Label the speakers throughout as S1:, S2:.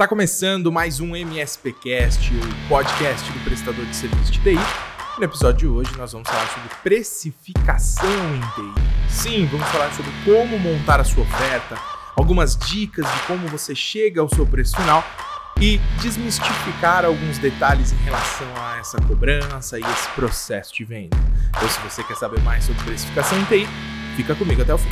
S1: Está começando mais um MSPcast, o podcast do prestador de serviço de TI. No episódio de hoje nós vamos falar sobre precificação em TI. Sim, vamos falar sobre como montar a sua oferta, algumas dicas de como você chega ao seu preço final e desmistificar alguns detalhes em relação a essa cobrança e esse processo de venda. Então, se você quer saber mais sobre precificação em TI, fica comigo até o fim.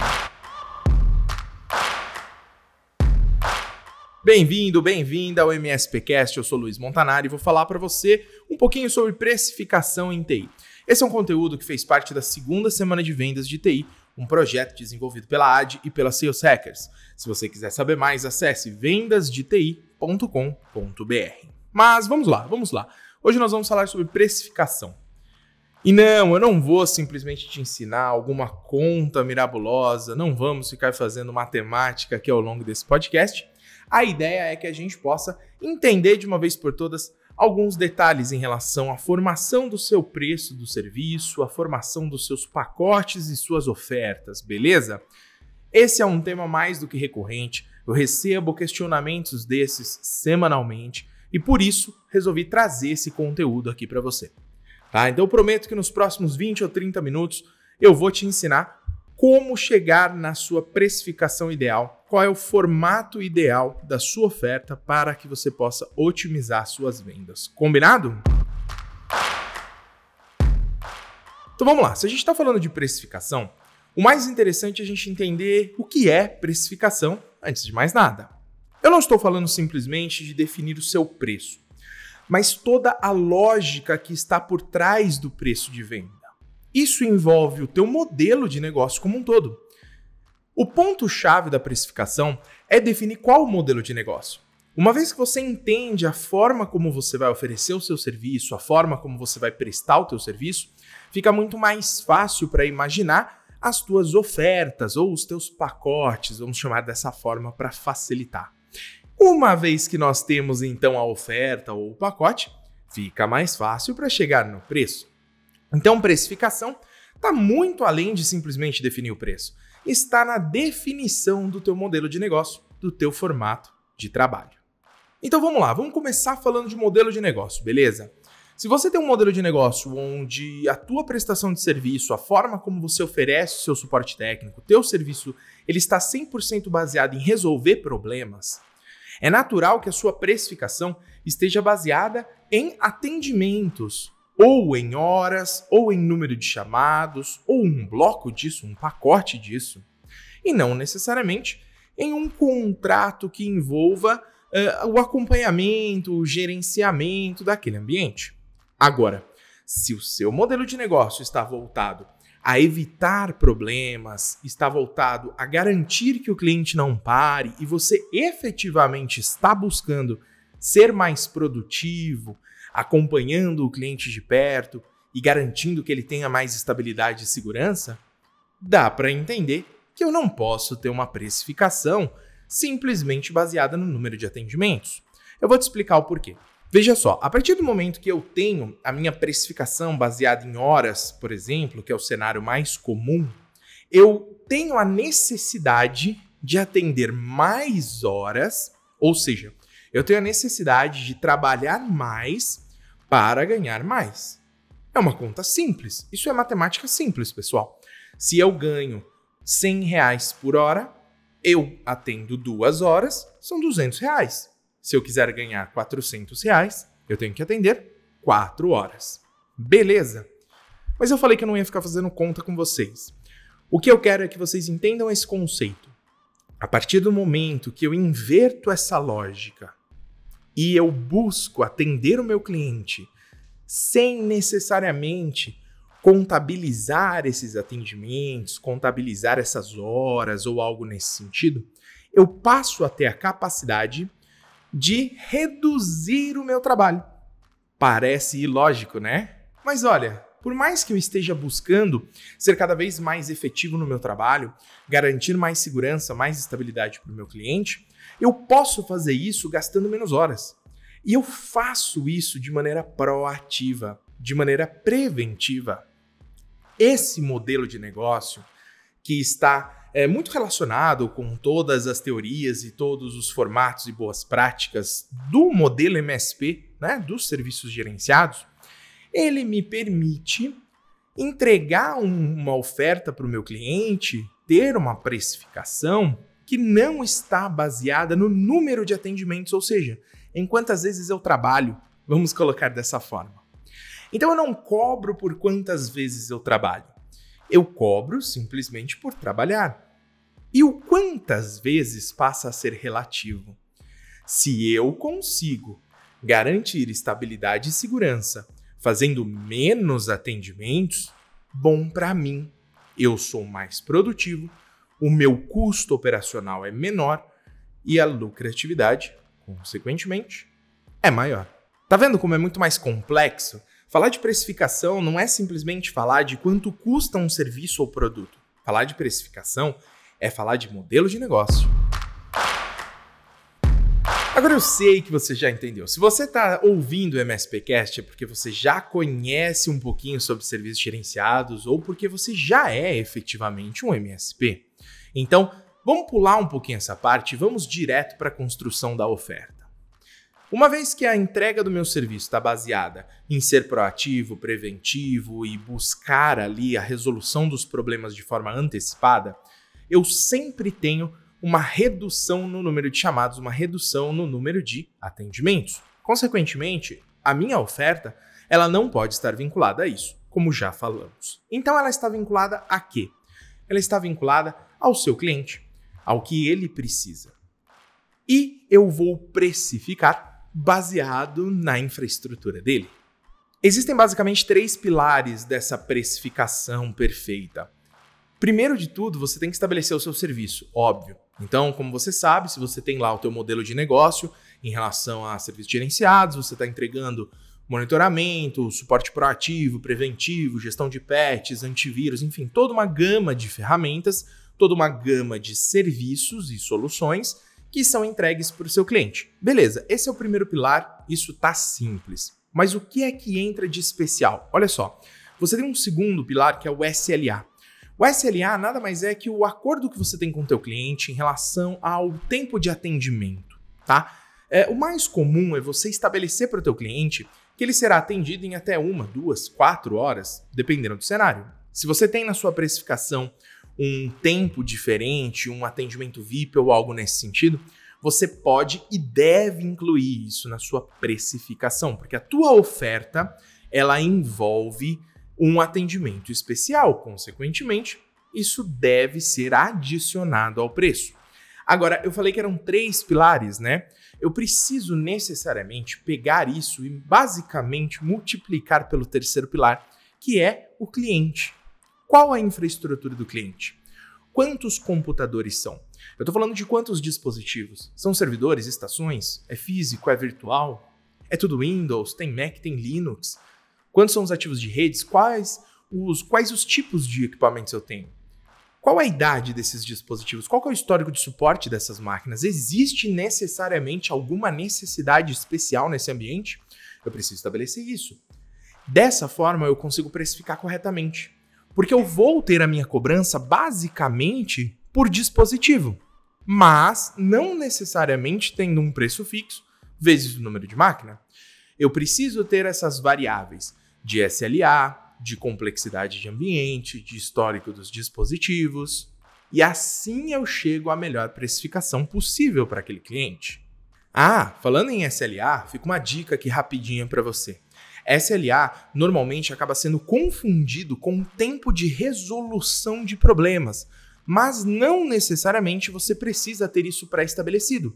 S1: Bem-vindo, bem-vinda ao MSPcast. Eu sou Luiz Montanari e vou falar para você um pouquinho sobre precificação em TI. Esse é um conteúdo que fez parte da segunda semana de vendas de TI, um projeto desenvolvido pela AD e pela Sales Hackers. Se você quiser saber mais, acesse vendasdeti.com.br. Mas vamos lá, vamos lá. Hoje nós vamos falar sobre precificação. E não, eu não vou simplesmente te ensinar alguma conta mirabulosa, não vamos ficar fazendo matemática aqui ao longo desse podcast. A ideia é que a gente possa entender de uma vez por todas alguns detalhes em relação à formação do seu preço do serviço, a formação dos seus pacotes e suas ofertas, beleza? Esse é um tema mais do que recorrente, eu recebo questionamentos desses semanalmente e por isso resolvi trazer esse conteúdo aqui para você. Tá? Então eu prometo que nos próximos 20 ou 30 minutos eu vou te ensinar como chegar na sua precificação ideal, qual é o formato ideal da sua oferta para que você possa otimizar suas vendas. Combinado? Então vamos lá, se a gente está falando de precificação, o mais interessante é a gente entender o que é precificação antes de mais nada. Eu não estou falando simplesmente de definir o seu preço, mas toda a lógica que está por trás do preço de venda. Isso envolve o teu modelo de negócio como um todo. O ponto-chave da precificação é definir qual o modelo de negócio. Uma vez que você entende a forma como você vai oferecer o seu serviço, a forma como você vai prestar o teu serviço, fica muito mais fácil para imaginar as tuas ofertas ou os teus pacotes, vamos chamar dessa forma para facilitar. Uma vez que nós temos então a oferta ou o pacote, fica mais fácil para chegar no preço. Então, precificação está muito além de simplesmente definir o preço. Está na definição do teu modelo de negócio, do teu formato de trabalho. Então vamos lá, vamos começar falando de modelo de negócio, beleza? Se você tem um modelo de negócio onde a tua prestação de serviço, a forma como você oferece o seu suporte técnico, o teu serviço, ele está 100% baseado em resolver problemas, é natural que a sua precificação esteja baseada em atendimentos, ou em horas, ou em número de chamados, ou um bloco disso, um pacote disso, e não necessariamente em um contrato que envolva uh, o acompanhamento, o gerenciamento daquele ambiente. Agora, se o seu modelo de negócio está voltado a evitar problemas, está voltado a garantir que o cliente não pare e você efetivamente está buscando ser mais produtivo, acompanhando o cliente de perto e garantindo que ele tenha mais estabilidade e segurança, dá para entender que eu não posso ter uma precificação simplesmente baseada no número de atendimentos. Eu vou te explicar o porquê. Veja só, a partir do momento que eu tenho a minha precificação baseada em horas, por exemplo, que é o cenário mais comum, eu tenho a necessidade de atender mais horas, ou seja, eu tenho a necessidade de trabalhar mais para ganhar mais. É uma conta simples. Isso é matemática simples, pessoal. Se eu ganho 100 reais por hora, eu atendo duas horas, são 200 reais. Se eu quiser ganhar 400 reais, eu tenho que atender 4 horas. Beleza? Mas eu falei que eu não ia ficar fazendo conta com vocês. O que eu quero é que vocês entendam esse conceito. A partir do momento que eu inverto essa lógica e eu busco atender o meu cliente sem necessariamente contabilizar esses atendimentos, contabilizar essas horas ou algo nesse sentido, eu passo a ter a capacidade de reduzir o meu trabalho. Parece ilógico, né? Mas olha, por mais que eu esteja buscando ser cada vez mais efetivo no meu trabalho, garantir mais segurança, mais estabilidade para o meu cliente, eu posso fazer isso gastando menos horas. E eu faço isso de maneira proativa, de maneira preventiva. Esse modelo de negócio que está é, muito relacionado com todas as teorias e todos os formatos e boas práticas do modelo MSP, né, dos serviços gerenciados, ele me permite entregar um, uma oferta para o meu cliente, ter uma precificação que não está baseada no número de atendimentos, ou seja, em quantas vezes eu trabalho, vamos colocar dessa forma. Então eu não cobro por quantas vezes eu trabalho. Eu cobro simplesmente por trabalhar. E o quantas vezes passa a ser relativo. Se eu consigo garantir estabilidade e segurança fazendo menos atendimentos, bom para mim. Eu sou mais produtivo, o meu custo operacional é menor e a lucratividade, consequentemente, é maior. Tá vendo como é muito mais complexo? Falar de precificação não é simplesmente falar de quanto custa um serviço ou produto. Falar de precificação é falar de modelo de negócio. Agora eu sei que você já entendeu. Se você está ouvindo o MSPcast é porque você já conhece um pouquinho sobre serviços gerenciados ou porque você já é efetivamente um MSP. Então, vamos pular um pouquinho essa parte e vamos direto para a construção da oferta. Uma vez que a entrega do meu serviço está baseada em ser proativo, preventivo e buscar ali a resolução dos problemas de forma antecipada, eu sempre tenho uma redução no número de chamados, uma redução no número de atendimentos. Consequentemente, a minha oferta ela não pode estar vinculada a isso, como já falamos. Então ela está vinculada a quê? Ela está vinculada ao seu cliente, ao que ele precisa. E eu vou precificar baseado na infraestrutura dele. Existem basicamente três pilares dessa precificação perfeita. Primeiro de tudo, você tem que estabelecer o seu serviço, óbvio. Então, como você sabe, se você tem lá o teu modelo de negócio em relação a serviços gerenciados, você está entregando monitoramento, suporte proativo, preventivo, gestão de patches, antivírus, enfim, toda uma gama de ferramentas, toda uma gama de serviços e soluções que são entregues para o seu cliente. Beleza, esse é o primeiro pilar, isso tá simples. Mas o que é que entra de especial? Olha só, você tem um segundo pilar que é o SLA. O SLA nada mais é que o acordo que você tem com o teu cliente em relação ao tempo de atendimento, tá? É, o mais comum é você estabelecer para o teu cliente que ele será atendido em até uma, duas, quatro horas, dependendo do cenário. Se você tem na sua precificação um tempo diferente, um atendimento VIP ou algo nesse sentido, você pode e deve incluir isso na sua precificação, porque a tua oferta ela envolve um atendimento especial, consequentemente, isso deve ser adicionado ao preço. Agora, eu falei que eram três pilares, né? Eu preciso necessariamente pegar isso e basicamente multiplicar pelo terceiro pilar, que é o cliente. Qual a infraestrutura do cliente? Quantos computadores são? Eu estou falando de quantos dispositivos? São servidores, estações? É físico? É virtual? É tudo Windows? Tem Mac? Tem Linux? Quantos são os ativos de redes? Quais os, quais os tipos de equipamentos eu tenho? Qual a idade desses dispositivos? Qual é o histórico de suporte dessas máquinas? Existe necessariamente alguma necessidade especial nesse ambiente? Eu preciso estabelecer isso. Dessa forma, eu consigo precificar corretamente. Porque eu vou ter a minha cobrança basicamente por dispositivo, mas não necessariamente tendo um preço fixo vezes o número de máquina. Eu preciso ter essas variáveis de SLA, de complexidade de ambiente, de histórico dos dispositivos, e assim eu chego à melhor precificação possível para aquele cliente. Ah, falando em SLA, fica uma dica aqui rapidinha para você. SLA normalmente acaba sendo confundido com tempo de resolução de problemas, mas não necessariamente você precisa ter isso pré-estabelecido.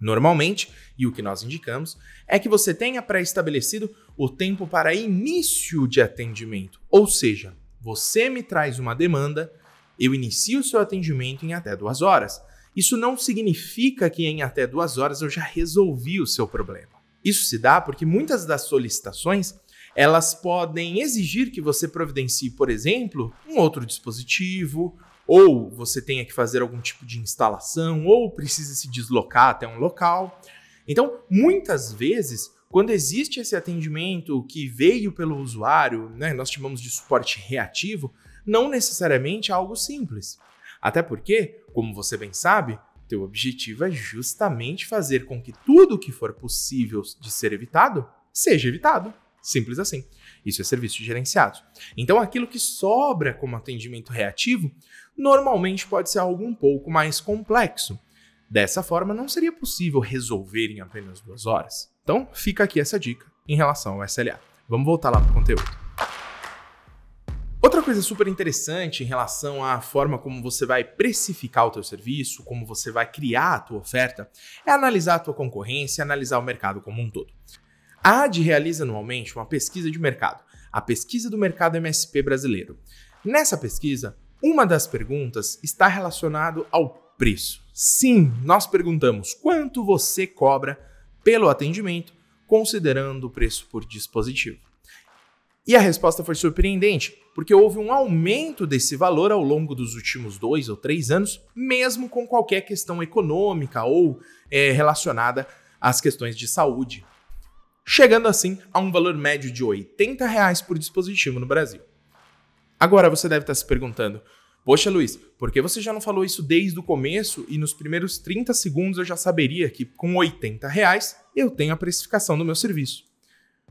S1: Normalmente, e o que nós indicamos, é que você tenha pré-estabelecido o tempo para início de atendimento. Ou seja, você me traz uma demanda, eu inicio o seu atendimento em até duas horas. Isso não significa que em até duas horas eu já resolvi o seu problema. Isso se dá porque muitas das solicitações elas podem exigir que você providencie, por exemplo, um outro dispositivo, ou você tenha que fazer algum tipo de instalação, ou precisa se deslocar até um local. Então, muitas vezes, quando existe esse atendimento que veio pelo usuário, né, nós chamamos de suporte reativo, não necessariamente é algo simples. Até porque, como você bem sabe, teu objetivo é justamente fazer com que tudo que for possível de ser evitado seja evitado. Simples assim. Isso é serviço gerenciado. Então, aquilo que sobra como atendimento reativo normalmente pode ser algo um pouco mais complexo. Dessa forma, não seria possível resolver em apenas duas horas. Então, fica aqui essa dica em relação ao SLA. Vamos voltar lá para o conteúdo. Outra coisa super interessante em relação à forma como você vai precificar o teu serviço, como você vai criar a tua oferta, é analisar a tua concorrência, analisar o mercado como um todo. A AD realiza anualmente uma pesquisa de mercado, a pesquisa do mercado MSP brasileiro. Nessa pesquisa, uma das perguntas está relacionada ao preço. Sim, nós perguntamos quanto você cobra pelo atendimento, considerando o preço por dispositivo. E a resposta foi surpreendente, porque houve um aumento desse valor ao longo dos últimos dois ou três anos, mesmo com qualquer questão econômica ou é, relacionada às questões de saúde, chegando assim a um valor médio de 80 reais por dispositivo no Brasil. Agora você deve estar se perguntando: Poxa, Luiz, por que você já não falou isso desde o começo e nos primeiros 30 segundos eu já saberia que com 80 reais eu tenho a precificação do meu serviço?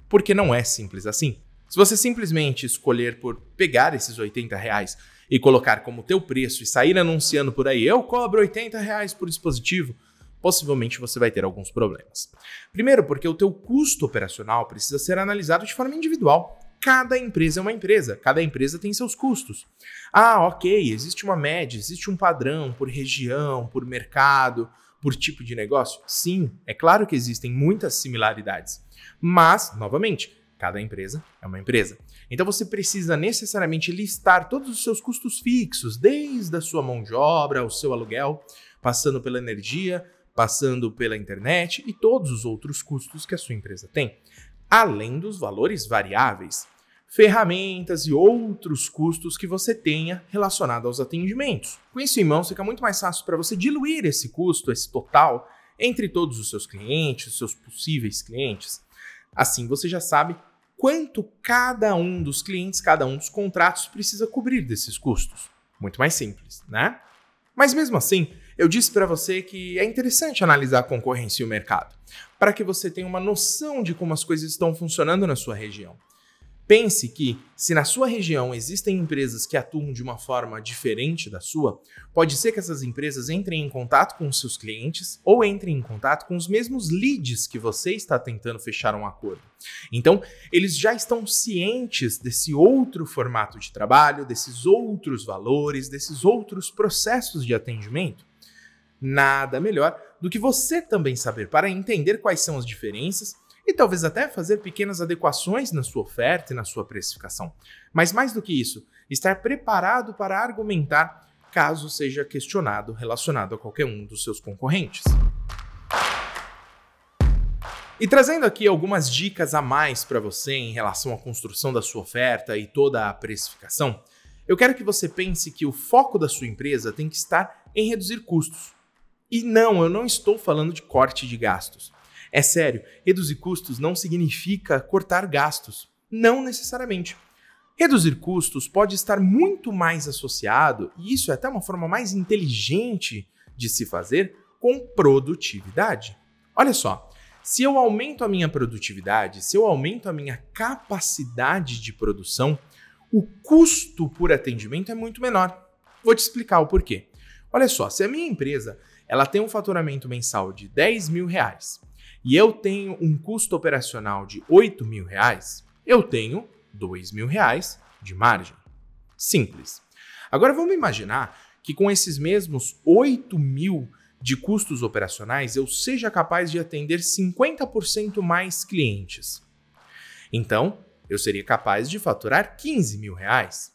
S1: Porque não é simples assim. Se você simplesmente escolher por pegar esses 80 reais e colocar como teu preço e sair anunciando por aí, eu cobro 80 reais por dispositivo, possivelmente você vai ter alguns problemas. Primeiro, porque o teu custo operacional precisa ser analisado de forma individual. Cada empresa é uma empresa, cada empresa tem seus custos. Ah, ok, existe uma média, existe um padrão por região, por mercado, por tipo de negócio? Sim, é claro que existem muitas similaridades. Mas, novamente, Cada empresa é uma empresa. Então você precisa necessariamente listar todos os seus custos fixos, desde a sua mão de obra, o seu aluguel, passando pela energia, passando pela internet e todos os outros custos que a sua empresa tem, além dos valores variáveis, ferramentas e outros custos que você tenha relacionado aos atendimentos. Com isso em mãos, fica muito mais fácil para você diluir esse custo, esse total, entre todos os seus clientes, seus possíveis clientes Assim você já sabe quanto cada um dos clientes, cada um dos contratos precisa cobrir desses custos. Muito mais simples, né? Mas mesmo assim, eu disse para você que é interessante analisar a concorrência e o mercado, para que você tenha uma noção de como as coisas estão funcionando na sua região. Pense que, se na sua região existem empresas que atuam de uma forma diferente da sua, pode ser que essas empresas entrem em contato com seus clientes ou entrem em contato com os mesmos leads que você está tentando fechar um acordo. Então, eles já estão cientes desse outro formato de trabalho, desses outros valores, desses outros processos de atendimento. Nada melhor do que você também saber para entender quais são as diferenças e talvez até fazer pequenas adequações na sua oferta e na sua precificação. Mas mais do que isso, estar preparado para argumentar caso seja questionado relacionado a qualquer um dos seus concorrentes. E trazendo aqui algumas dicas a mais para você em relação à construção da sua oferta e toda a precificação, eu quero que você pense que o foco da sua empresa tem que estar em reduzir custos. E não, eu não estou falando de corte de gastos. É sério, reduzir custos não significa cortar gastos. Não necessariamente. Reduzir custos pode estar muito mais associado, e isso é até uma forma mais inteligente de se fazer, com produtividade. Olha só, se eu aumento a minha produtividade, se eu aumento a minha capacidade de produção, o custo por atendimento é muito menor. Vou te explicar o porquê. Olha só, se a minha empresa ela tem um faturamento mensal de 10 mil reais e eu tenho um custo operacional de 8 mil reais, eu tenho 2 mil reais de margem. Simples. Agora vamos imaginar que com esses mesmos 8 mil de custos operacionais eu seja capaz de atender 50% mais clientes. Então, eu seria capaz de faturar 15 mil reais.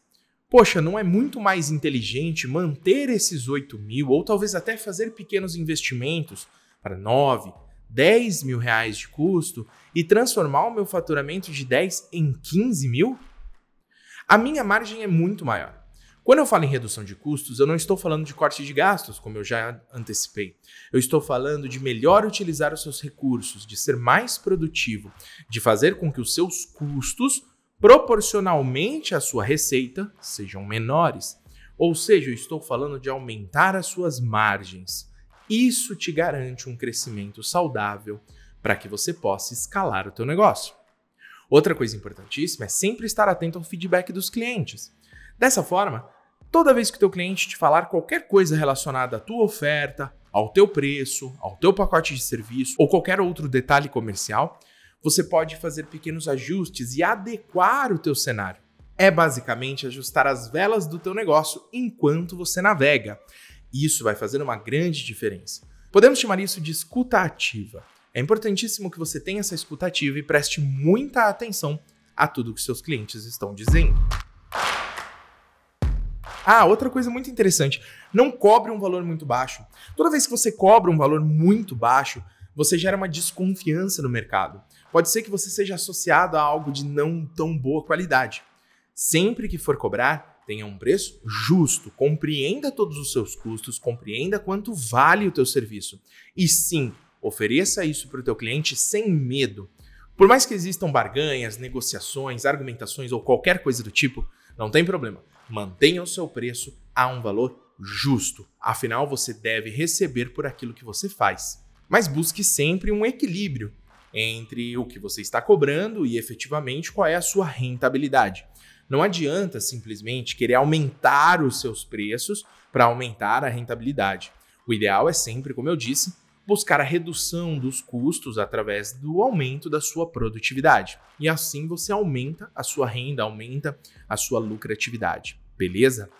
S1: Poxa, não é muito mais inteligente manter esses 8 mil ou talvez até fazer pequenos investimentos para 9, 10 mil reais de custo e transformar o meu faturamento de 10 em 15 mil? A minha margem é muito maior. Quando eu falo em redução de custos, eu não estou falando de corte de gastos, como eu já antecipei. Eu estou falando de melhor utilizar os seus recursos, de ser mais produtivo, de fazer com que os seus custos, proporcionalmente à sua receita, sejam menores. Ou seja, eu estou falando de aumentar as suas margens. Isso te garante um crescimento saudável para que você possa escalar o teu negócio. Outra coisa importantíssima é sempre estar atento ao feedback dos clientes. Dessa forma, toda vez que o teu cliente te falar qualquer coisa relacionada à tua oferta, ao teu preço, ao teu pacote de serviço ou qualquer outro detalhe comercial, você pode fazer pequenos ajustes e adequar o teu cenário. É basicamente ajustar as velas do teu negócio enquanto você navega. Isso vai fazer uma grande diferença. Podemos chamar isso de escuta ativa. É importantíssimo que você tenha essa escuta ativa e preste muita atenção a tudo que seus clientes estão dizendo. Ah, outra coisa muito interessante: não cobre um valor muito baixo. Toda vez que você cobra um valor muito baixo, você gera uma desconfiança no mercado. Pode ser que você seja associado a algo de não tão boa qualidade. Sempre que for cobrar, tenha um preço justo, compreenda todos os seus custos, compreenda quanto vale o teu serviço. E sim, Ofereça isso para o teu cliente sem medo. Por mais que existam barganhas, negociações, argumentações ou qualquer coisa do tipo, não tem problema. Mantenha o seu preço a um valor justo. Afinal, você deve receber por aquilo que você faz. Mas busque sempre um equilíbrio entre o que você está cobrando e efetivamente qual é a sua rentabilidade. Não adianta simplesmente querer aumentar os seus preços para aumentar a rentabilidade. O ideal é sempre, como eu disse, buscar a redução dos custos através do aumento da sua produtividade. E assim você aumenta a sua renda, aumenta a sua lucratividade. Beleza?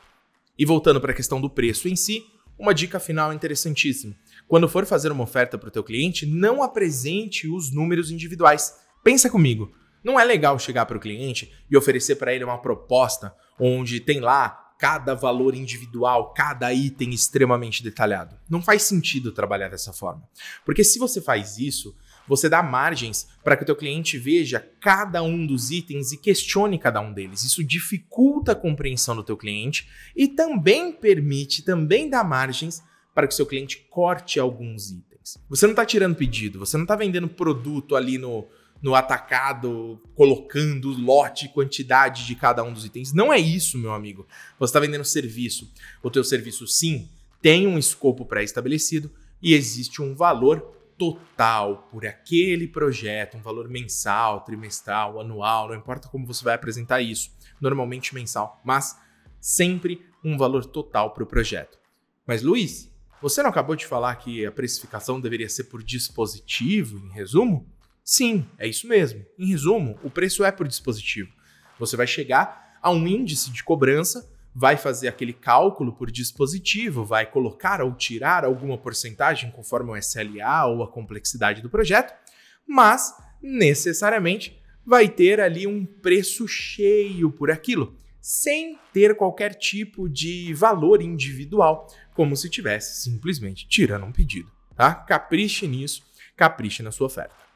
S1: E voltando para a questão do preço em si, uma dica final interessantíssima. Quando for fazer uma oferta para o teu cliente, não apresente os números individuais. Pensa comigo, não é legal chegar para o cliente e oferecer para ele uma proposta onde tem lá cada valor individual, cada item extremamente detalhado. Não faz sentido trabalhar dessa forma. Porque se você faz isso, você dá margens para que o teu cliente veja cada um dos itens e questione cada um deles. Isso dificulta a compreensão do teu cliente e também permite, também dá margens para que o seu cliente corte alguns itens. Você não está tirando pedido, você não está vendendo produto ali no, no atacado, colocando lote quantidade de cada um dos itens. Não é isso, meu amigo. Você está vendendo serviço. O teu serviço, sim, tem um escopo pré-estabelecido e existe um valor total por aquele projeto, um valor mensal, trimestral, anual, não importa como você vai apresentar isso, normalmente mensal, mas sempre um valor total para o projeto. Mas Luiz, você não acabou de falar que a precificação deveria ser por dispositivo, em resumo? Sim, é isso mesmo. Em resumo, o preço é por dispositivo. Você vai chegar a um índice de cobrança, vai fazer aquele cálculo por dispositivo, vai colocar ou tirar alguma porcentagem conforme o SLA ou a complexidade do projeto, mas necessariamente vai ter ali um preço cheio por aquilo, sem ter qualquer tipo de valor individual, como se tivesse simplesmente tirando um pedido, tá? Capriche nisso, capriche na sua oferta.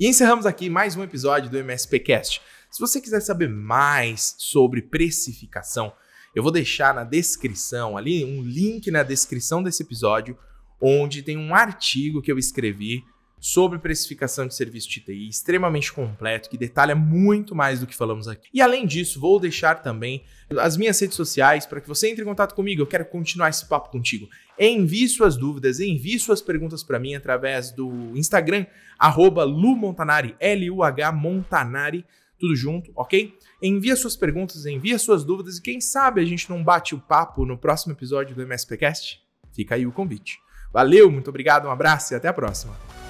S1: E encerramos aqui mais um episódio do MSPcast. Se você quiser saber mais sobre precificação, eu vou deixar na descrição ali um link na descrição desse episódio onde tem um artigo que eu escrevi sobre precificação de serviço de TI, extremamente completo, que detalha muito mais do que falamos aqui. E além disso, vou deixar também as minhas redes sociais para que você entre em contato comigo. Eu quero continuar esse papo contigo. Envie suas dúvidas, envie suas perguntas para mim através do Instagram, lumontanari, L-U-H Montanari, tudo junto, ok? Envie suas perguntas, envie suas dúvidas e quem sabe a gente não bate o papo no próximo episódio do MSPcast? Fica aí o convite. Valeu, muito obrigado, um abraço e até a próxima.